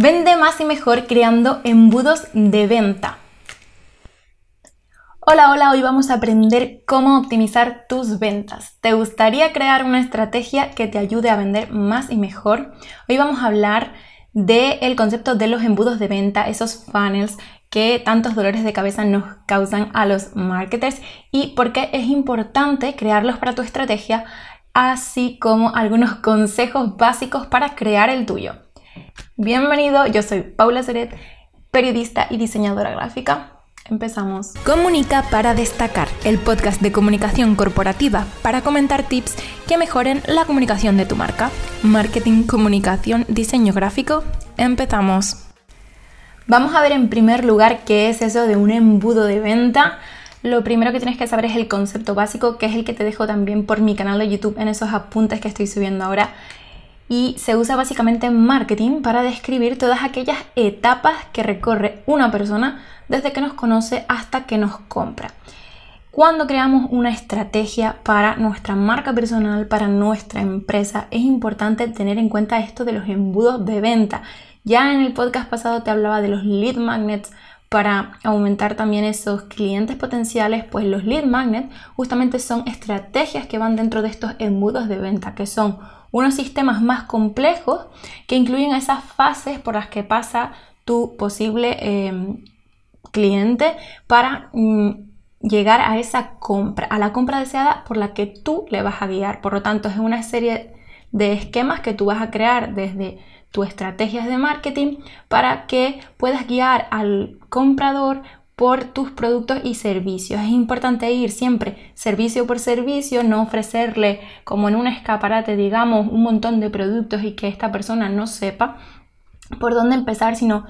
Vende más y mejor creando embudos de venta. Hola, hola, hoy vamos a aprender cómo optimizar tus ventas. ¿Te gustaría crear una estrategia que te ayude a vender más y mejor? Hoy vamos a hablar del concepto de los embudos de venta, esos funnels que tantos dolores de cabeza nos causan a los marketers y por qué es importante crearlos para tu estrategia, así como algunos consejos básicos para crear el tuyo. Bienvenido, yo soy Paula Seret, periodista y diseñadora gráfica. Empezamos. Comunica para destacar, el podcast de comunicación corporativa para comentar tips que mejoren la comunicación de tu marca. Marketing, comunicación, diseño gráfico. Empezamos. Vamos a ver en primer lugar qué es eso de un embudo de venta. Lo primero que tienes que saber es el concepto básico, que es el que te dejo también por mi canal de YouTube en esos apuntes que estoy subiendo ahora y se usa básicamente en marketing para describir todas aquellas etapas que recorre una persona desde que nos conoce hasta que nos compra. Cuando creamos una estrategia para nuestra marca personal, para nuestra empresa, es importante tener en cuenta esto de los embudos de venta. Ya en el podcast pasado te hablaba de los lead magnets para aumentar también esos clientes potenciales, pues los lead magnets justamente son estrategias que van dentro de estos embudos de venta, que son unos sistemas más complejos que incluyen esas fases por las que pasa tu posible em, cliente para mm, llegar a esa compra, a la compra deseada por la que tú le vas a guiar. Por lo tanto, es una serie de esquemas que tú vas a crear desde tus estrategias de marketing para que puedas guiar al comprador por tus productos y servicios. Es importante ir siempre servicio por servicio, no ofrecerle como en un escaparate, digamos, un montón de productos y que esta persona no sepa por dónde empezar, sino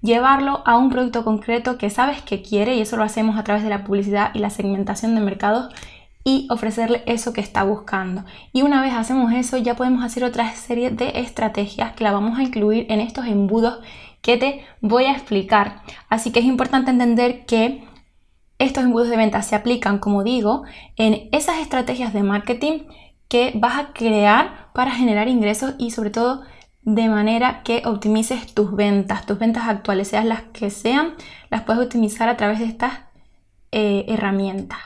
llevarlo a un producto concreto que sabes que quiere y eso lo hacemos a través de la publicidad y la segmentación de mercados y ofrecerle eso que está buscando. Y una vez hacemos eso, ya podemos hacer otra serie de estrategias que la vamos a incluir en estos embudos que te voy a explicar. Así que es importante entender que estos embudos de venta se aplican, como digo, en esas estrategias de marketing que vas a crear para generar ingresos y sobre todo de manera que optimices tus ventas, tus ventas actuales, sean las que sean, las puedes optimizar a través de estas eh, herramientas.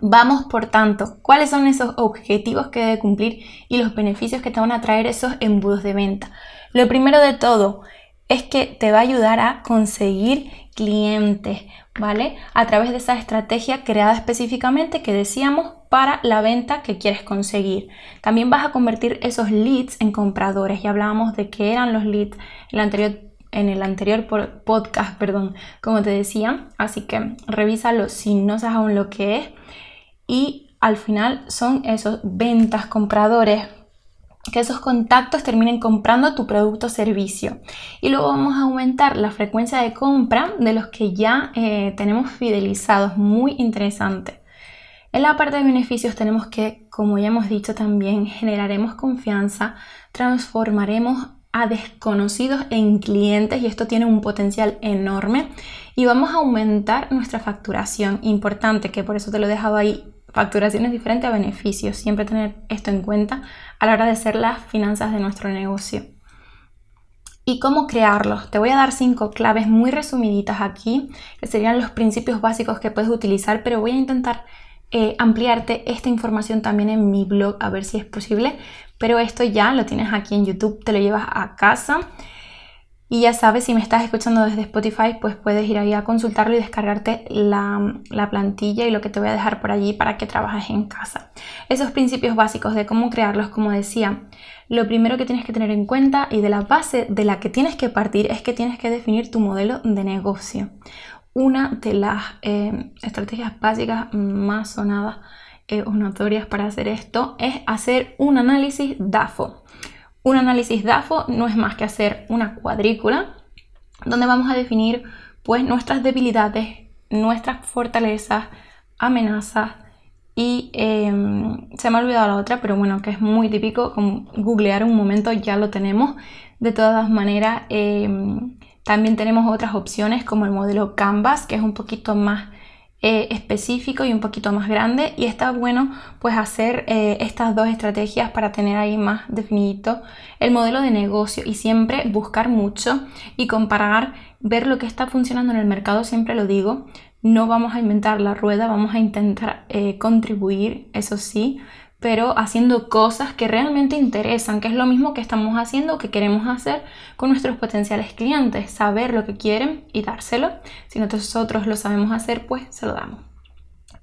Vamos, por tanto, cuáles son esos objetivos que debe cumplir y los beneficios que te van a traer esos embudos de venta. Lo primero de todo, es que te va a ayudar a conseguir clientes, ¿vale? A través de esa estrategia creada específicamente que decíamos para la venta que quieres conseguir. También vas a convertir esos leads en compradores. Ya hablábamos de qué eran los leads en el anterior, podcast, perdón, como te decía. Así que revísalo si no sabes aún lo que es. Y al final son esos ventas compradores que esos contactos terminen comprando tu producto o servicio. Y luego vamos a aumentar la frecuencia de compra de los que ya eh, tenemos fidelizados. Muy interesante. En la parte de beneficios tenemos que, como ya hemos dicho también, generaremos confianza, transformaremos a desconocidos en clientes y esto tiene un potencial enorme y vamos a aumentar nuestra facturación. Importante que por eso te lo he dejado ahí Facturación es diferente a beneficios, siempre tener esto en cuenta a la hora de hacer las finanzas de nuestro negocio. ¿Y cómo crearlos? Te voy a dar cinco claves muy resumiditas aquí, que serían los principios básicos que puedes utilizar, pero voy a intentar eh, ampliarte esta información también en mi blog, a ver si es posible. Pero esto ya lo tienes aquí en YouTube, te lo llevas a casa. Y ya sabes, si me estás escuchando desde Spotify, pues puedes ir ahí a consultarlo y descargarte la, plantilla y lo que te voy a dejar por allí para que trabajes en casa. Esos principios básicos de cómo crearlos, como decía, lo primero que tienes que tener en cuenta y de la base de la que tienes que partir es que tienes que definir tu modelo de negocio. Una de las eh, estrategias básicas más sonadas eh, o notorias para hacer esto es hacer un análisis DAFO. Un análisis DAFO no es más que hacer una cuadrícula donde vamos a definir pues nuestras debilidades, nuestras fortalezas, amenazas y em, se me ha olvidado la otra, pero bueno, que es muy típico, como googlear un momento ya lo tenemos. De todas maneras, em, también tenemos otras opciones como el modelo Canvas, que es un poquito más eh, específico y un poquito más grande y está bueno pues hacer eh, estas dos estrategias para tener ahí más definido el modelo de negocio y siempre buscar mucho y comparar, ver lo que está funcionando en el mercado, siempre lo digo, no vamos a inventar la rueda, vamos a intentar eh, contribuir, eso sí, pero haciendo cosas que realmente interesan, que es lo mismo que estamos haciendo, que queremos hacer con nuestros potenciales clientes, saber lo que quieren y dárselo. Si nosotros lo sabemos hacer, pues se lo damos.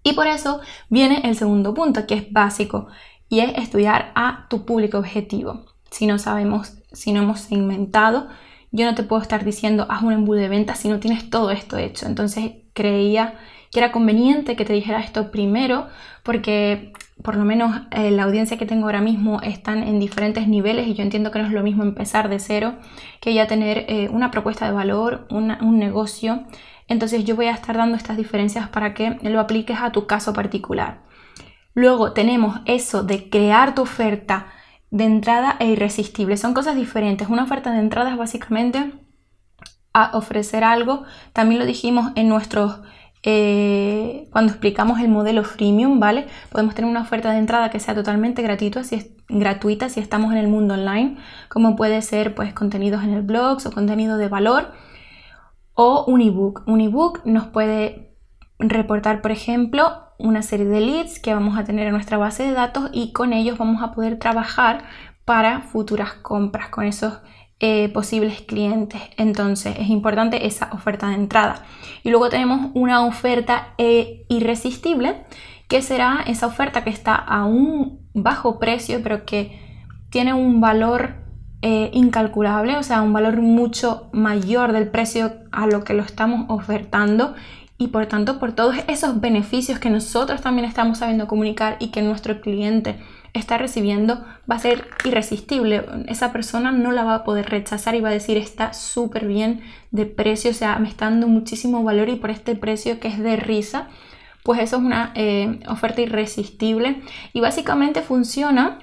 Y por eso viene el segundo punto, que es básico, y es estudiar a tu público objetivo. Si no sabemos, si no hemos segmentado, yo no te puedo estar diciendo haz un embudo de venta si no tienes todo esto hecho. Entonces creía que era conveniente que te dijera esto primero porque por lo menos eh, la audiencia que tengo ahora mismo están en diferentes niveles y yo entiendo que no es lo mismo empezar de cero que ya tener eh, una propuesta de valor, un negocio. Entonces yo voy a estar dando estas diferencias para que lo apliques a tu caso particular. Luego tenemos eso de crear tu oferta de entrada e irresistible. Son cosas diferentes. Una oferta de entrada es básicamente a ofrecer algo. También lo dijimos en nuestros eh, cuando explicamos el modelo freemium, ¿vale? Podemos tener una oferta de entrada que sea totalmente gratuita si, es, gratuita si estamos en el mundo online, como puede ser pues contenidos en el blog o contenido de valor o un ebook. Un ebook nos puede reportar, por ejemplo, una serie de leads que vamos a tener en nuestra base de datos y con ellos vamos a poder trabajar para futuras compras con esos eh, posibles clientes. Entonces es importante esa oferta de entrada. Y luego tenemos una oferta eh, irresistible, que será esa oferta que está a un bajo precio, pero que tiene un valor eh, incalculable, o sea, un valor mucho mayor del precio a lo que lo estamos ofertando y por tanto por todos esos beneficios que nosotros también estamos sabiendo comunicar y que nuestro cliente está recibiendo va a ser irresistible. Esa persona no la va a poder rechazar y va a decir está súper bien de precio, o sea, me está dando muchísimo valor y por este precio que es de risa, pues eso es una eh, oferta irresistible y básicamente funciona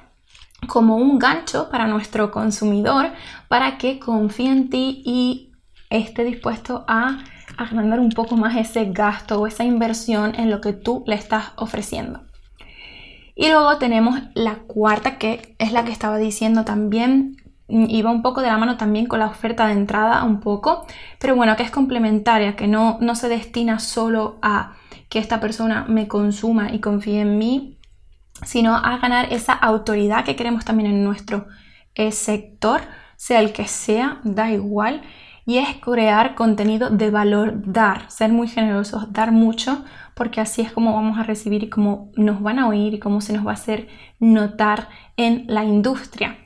como un gancho para nuestro consumidor para que confíe en ti y esté dispuesto a agrandar un poco más ese gasto o esa inversión en lo que tú le estás ofreciendo. Y luego tenemos la cuarta, que es la que estaba diciendo también, iba un poco de la mano también con la oferta de entrada, un poco, pero bueno, que es complementaria, que no, no se destina solo a que esta persona me consuma y confíe en mí, sino a ganar esa autoridad que queremos también en nuestro eh, sector, sea el que sea, da igual, y es crear contenido de valor, dar, ser muy generosos, dar mucho, porque así es como vamos a recibir y cómo nos van a oír y cómo se nos va a hacer notar en la industria.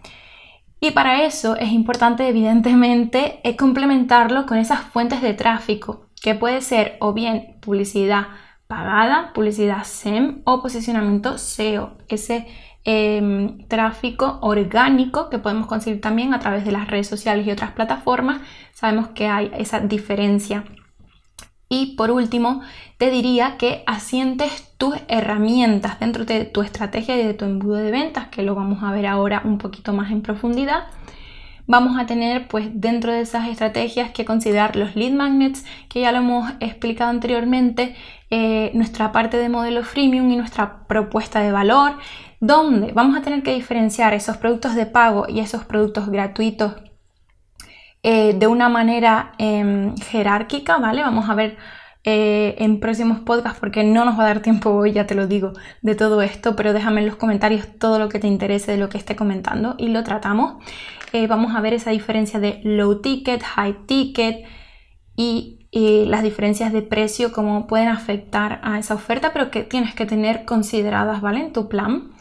Y para eso es importante, evidentemente, eh, complementarlo con esas fuentes de tráfico, que puede ser o bien publicidad pagada, publicidad SEM o posicionamiento SEO, ese Em, tráfico orgánico que podemos conseguir también a través de las redes sociales y otras plataformas. Sabemos que hay esa diferencia. Y por último, te diría que asientes tus herramientas dentro de tu estrategia y de tu embudo de ventas, que lo vamos a ver ahora un poquito más en profundidad. Vamos a tener pues dentro de esas estrategias que considerar los lead magnets, que ya lo hemos explicado anteriormente, eh, nuestra parte de modelo freemium y nuestra propuesta de valor, donde vamos a tener que diferenciar esos productos de pago y esos productos gratuitos eh, de una manera em, jerárquica, ¿vale? Vamos a ver eh, en próximos podcasts porque no nos va a dar tiempo hoy, ya te lo digo, de todo esto, pero déjame en los comentarios todo lo que te interese de lo que esté comentando y lo tratamos. Eh, vamos a ver esa diferencia de low ticket, high ticket y las diferencias de precio, cómo pueden afectar a esa oferta, pero que tienes que tener consideradas, ¿vale? En tu plan.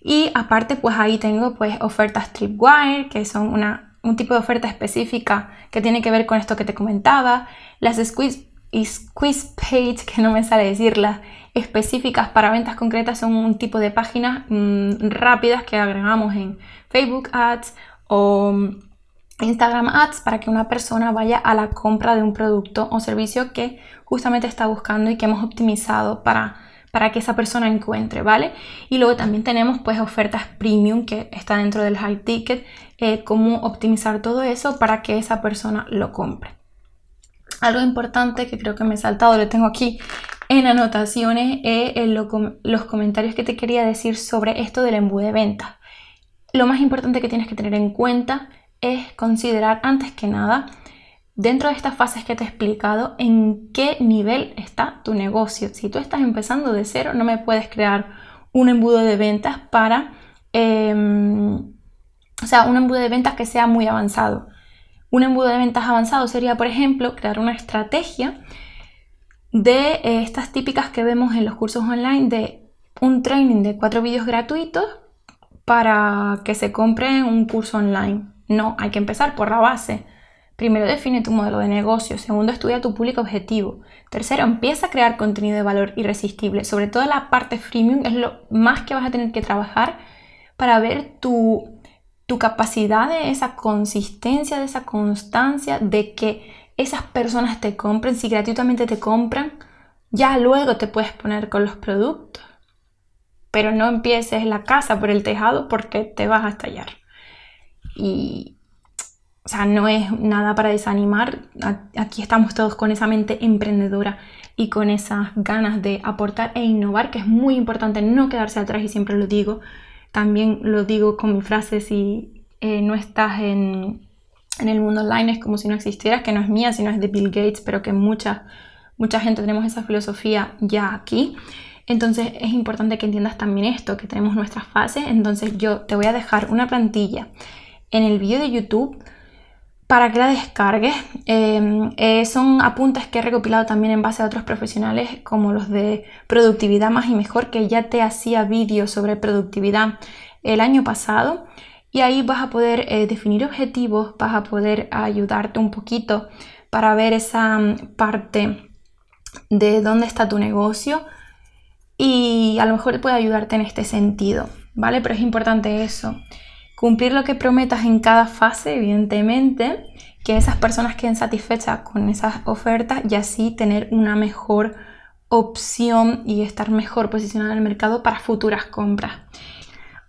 Y aparte, pues ahí tengo pues ofertas Tripwire, que son una, un tipo de oferta específica que tiene que ver con esto que te comentaba. Las squeeze, squeeze page, que no me sale decirlas, específicas para ventas concretas son un tipo de páginas mm, rápidas que agregamos en Facebook Ads o Instagram Ads para que una persona vaya a la compra de un producto o servicio que justamente está buscando y que hemos optimizado para para que esa persona encuentre, ¿vale? Y luego también tenemos pues ofertas premium que está dentro del high ticket, eh, cómo optimizar todo eso para que esa persona lo compre. Algo importante que creo que me he saltado, lo tengo aquí en anotaciones eh, los comentarios que te quería decir sobre esto del embudo de ventas. Lo más importante que tienes que tener en cuenta es considerar antes que nada, dentro de estas fases que te he explicado, en qué nivel está tu negocio. Si tú estás empezando de cero, no me puedes crear un embudo de ventas para, em, o sea, un embudo de ventas que sea muy avanzado. Un embudo de ventas avanzado sería, por ejemplo, crear una estrategia de eh, estas típicas que vemos en los cursos online de un training de cuatro vídeos gratuitos para que se compre un curso online. No, hay que empezar por la base. Primero define tu modelo de negocio, segundo estudia tu público objetivo, tercero empieza a crear contenido de valor irresistible, sobre todo la parte freemium es lo más que vas a tener que trabajar para ver tu, tu capacidad de esa consistencia, de esa constancia, de que esas personas te compren, si gratuitamente te compran, ya luego te puedes poner con los productos. Pero no empieces la casa por el tejado porque te vas a estallar. Y, o sea, no es nada para desanimar. Aquí estamos todos con esa mente emprendedora y con esas ganas de aportar e innovar, que es muy importante no quedarse atrás y siempre lo digo. También lo digo con mi frase, si eh, no estás en, en el mundo online es como si no existieras, que no es mía, sino es de Bill Gates, pero que mucha, mucha gente tenemos esa filosofía ya aquí. Entonces es importante que entiendas también esto, que tenemos nuestras fases. Entonces yo te voy a dejar una plantilla en el vídeo de YouTube para que la descargues. Em, eh, son apuntes que he recopilado también en base a otros profesionales como los de productividad más y mejor, que ya te hacía vídeos sobre productividad el año pasado y ahí vas a poder eh, definir objetivos, vas a poder ayudarte un poquito para ver esa mm, parte de dónde está tu negocio y a lo mejor puede ayudarte en este sentido, ¿vale? Pero es importante eso, cumplir lo que prometas en cada fase, evidentemente, que esas personas queden satisfechas con esas ofertas y así tener una mejor opción y estar mejor posicionada en el mercado para futuras compras.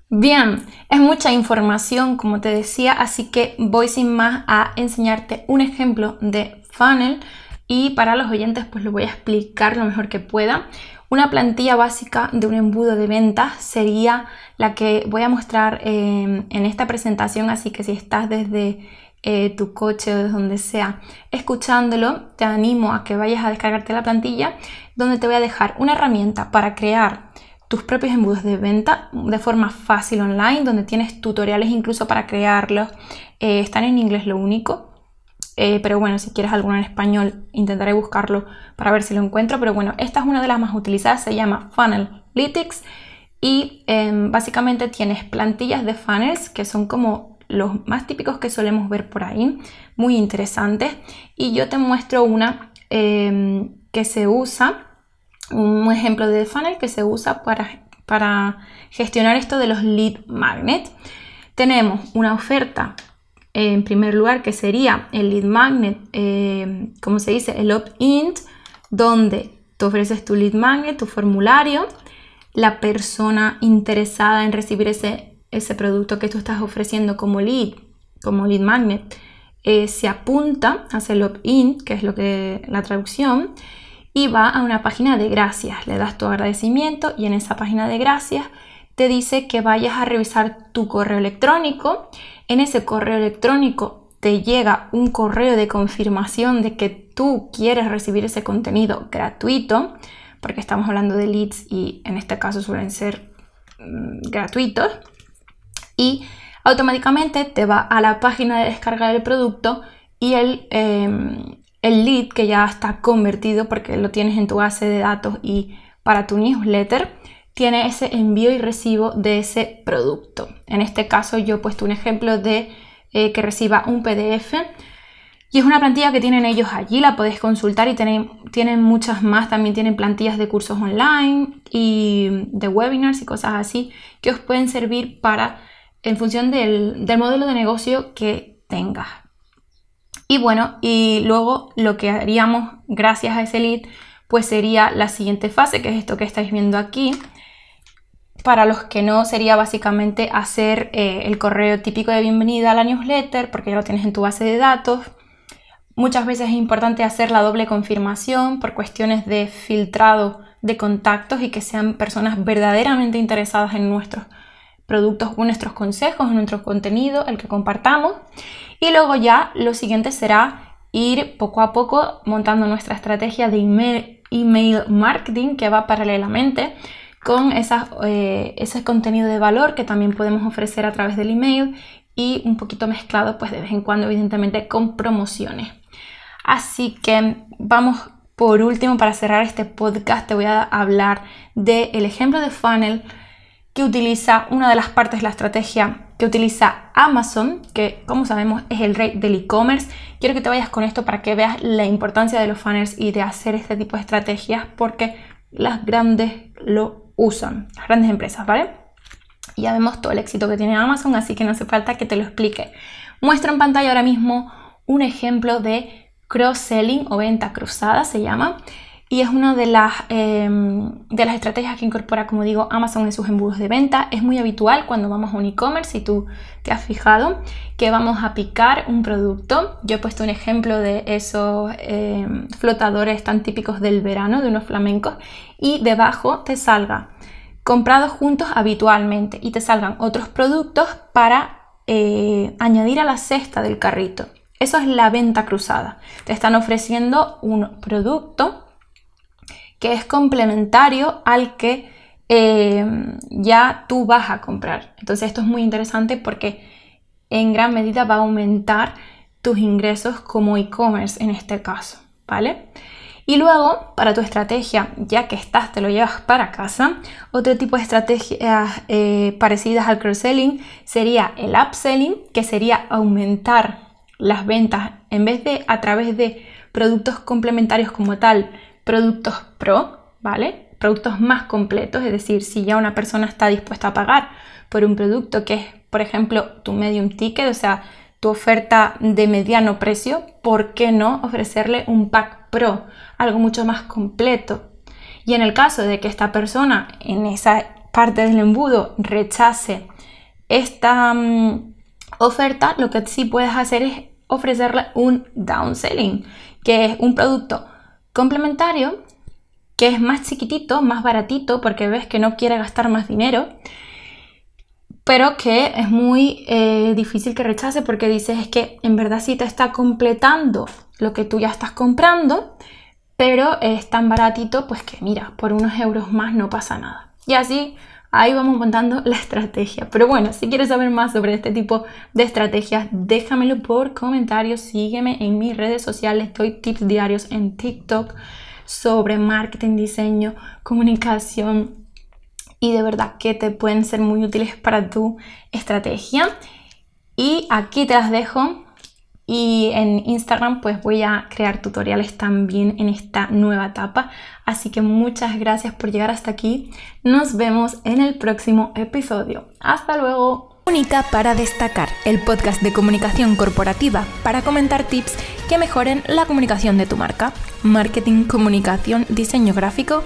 Bien, es mucha información como te decía, así que voy sin más a enseñarte un ejemplo de funnel y para los oyentes pues lo voy a explicar lo mejor que pueda. Una plantilla básica de un embudo de ventas sería la que voy a mostrar em, en esta presentación, así que si estás desde eh, tu coche o desde donde sea escuchándolo, te animo a que vayas a descargarte la plantilla donde te voy a dejar una herramienta para crear tus propios embudos de venta de forma fácil online, donde tienes tutoriales incluso para crearlos. Eh, están en inglés lo único. Eh, pero bueno, si quieres alguno en español, intentaré buscarlo para ver si lo encuentro. Pero bueno, esta es una de las más utilizadas, se llama Funnelytics y em, básicamente tienes plantillas de funnels que son como los más típicos que solemos ver por ahí, muy interesantes. Y yo te muestro una em, que se usa un ejemplo de funnel que se usa para, para gestionar esto de los lead magnet. Tenemos una oferta en primer lugar que sería el lead magnet, eh, como se dice, el opt-in, donde tú ofreces tu lead magnet, tu formulario, la persona interesada en recibir ese, ese producto que tú estás ofreciendo como lead, como lead magnet, eh, se apunta, hace el opt-in, que es lo que la traducción, y va a una página de gracias. Le das tu agradecimiento y en esa página de gracias te dice que vayas a revisar tu correo electrónico. En ese correo electrónico te llega un correo de confirmación de que tú quieres recibir ese contenido gratuito, porque estamos hablando de leads y en este caso suelen ser mm, gratuitos. Y automáticamente te va a la página de descarga del producto y el, em, el lead que ya está convertido porque lo tienes en tu base de datos y para tu newsletter tiene ese envío y recibo de ese producto. En este caso yo he puesto un ejemplo de eh, que reciba un PDF y es una plantilla que tienen ellos allí, la podéis consultar y tienen, tienen muchas más, también tienen plantillas de cursos online y de webinars y cosas así que os pueden servir para, en función del, del modelo de negocio que tengas. Y bueno, y luego lo que haríamos gracias a ese lead, pues sería la siguiente fase, que es esto que estáis viendo aquí. Para los que no, sería básicamente hacer eh, el correo típico de bienvenida a la newsletter, porque ya lo tienes en tu base de datos. Muchas veces es importante hacer la doble confirmación por cuestiones de filtrado de contactos y que sean personas verdaderamente interesadas en nuestros productos nuestros consejos, nuestro contenido, el que compartamos. Y luego ya lo siguiente será ir poco a poco montando nuestra estrategia de email, marketing que va paralelamente con eh, ese contenido de valor que también podemos ofrecer a través del email y un poquito mezclado pues de vez en cuando evidentemente con promociones. Así que vamos por último para cerrar este podcast te voy a hablar del ejemplo de funnel que utiliza una de las partes de la estrategia que utiliza Amazon, que como sabemos es el rey del e-commerce. Quiero que te vayas con esto para que veas la importancia de los funnels y de hacer este tipo de estrategias porque las grandes lo usan, las grandes empresas, ¿vale? Ya vemos todo el éxito que tiene Amazon, así que no hace falta que te lo explique. Muestro en pantalla ahora mismo un ejemplo de cross-selling o venta cruzada se llama. Y es una de las, em, de las estrategias que incorpora, como digo, Amazon en sus embudos de venta. Es muy habitual cuando vamos a un e-commerce, si tú te has fijado, que vamos a picar un producto. Yo he puesto un ejemplo de esos em, flotadores tan típicos del verano, de unos flamencos, y debajo te salga comprados juntos habitualmente y te salgan otros productos para eh, añadir a la cesta del carrito. Eso es la venta cruzada. Te están ofreciendo un producto que es complementario al que eh, ya tú vas a comprar. Entonces esto es muy interesante porque en gran medida va a aumentar tus ingresos como e-commerce en este caso, ¿vale? Y luego, para tu estrategia, ya que estás, te lo llevas para casa, otro tipo de estrategias eh, parecidas al cross-selling sería el upselling, que sería aumentar las ventas en vez de a través de productos complementarios como tal, productos pro, ¿vale? Productos más completos, es decir, si ya una persona está dispuesta a pagar por un producto que es, por ejemplo, tu medium ticket, o sea, tu oferta de mediano precio, ¿por qué no ofrecerle un pack Pro, algo mucho más completo. Y en el caso de que esta persona en esa parte del embudo rechace esta mm, oferta, lo que sí puedes hacer es ofrecerle un downselling, que es un producto complementario que es más chiquitito, más baratito, porque ves que no quiere gastar más dinero, pero que es muy eh, difícil que rechace porque dices es que en verdad sí te está completando lo que tú ya estás comprando, pero es tan baratito, pues que mira, por unos euros más no pasa nada. Y así ahí vamos montando la estrategia. Pero bueno, si quieres saber más sobre este tipo de estrategias, déjamelo por comentarios, sígueme en mis redes sociales, doy tips diarios en TikTok sobre marketing, diseño, comunicación y de verdad que te pueden ser muy útiles para tu estrategia. Y aquí te las dejo y en Instagram pues voy a crear tutoriales también en esta nueva etapa. Así que muchas gracias por llegar hasta aquí. Nos vemos en el próximo episodio. Hasta luego. Única para destacar, el podcast de comunicación corporativa para comentar tips que mejoren la comunicación de tu marca. Marketing, comunicación, diseño gráfico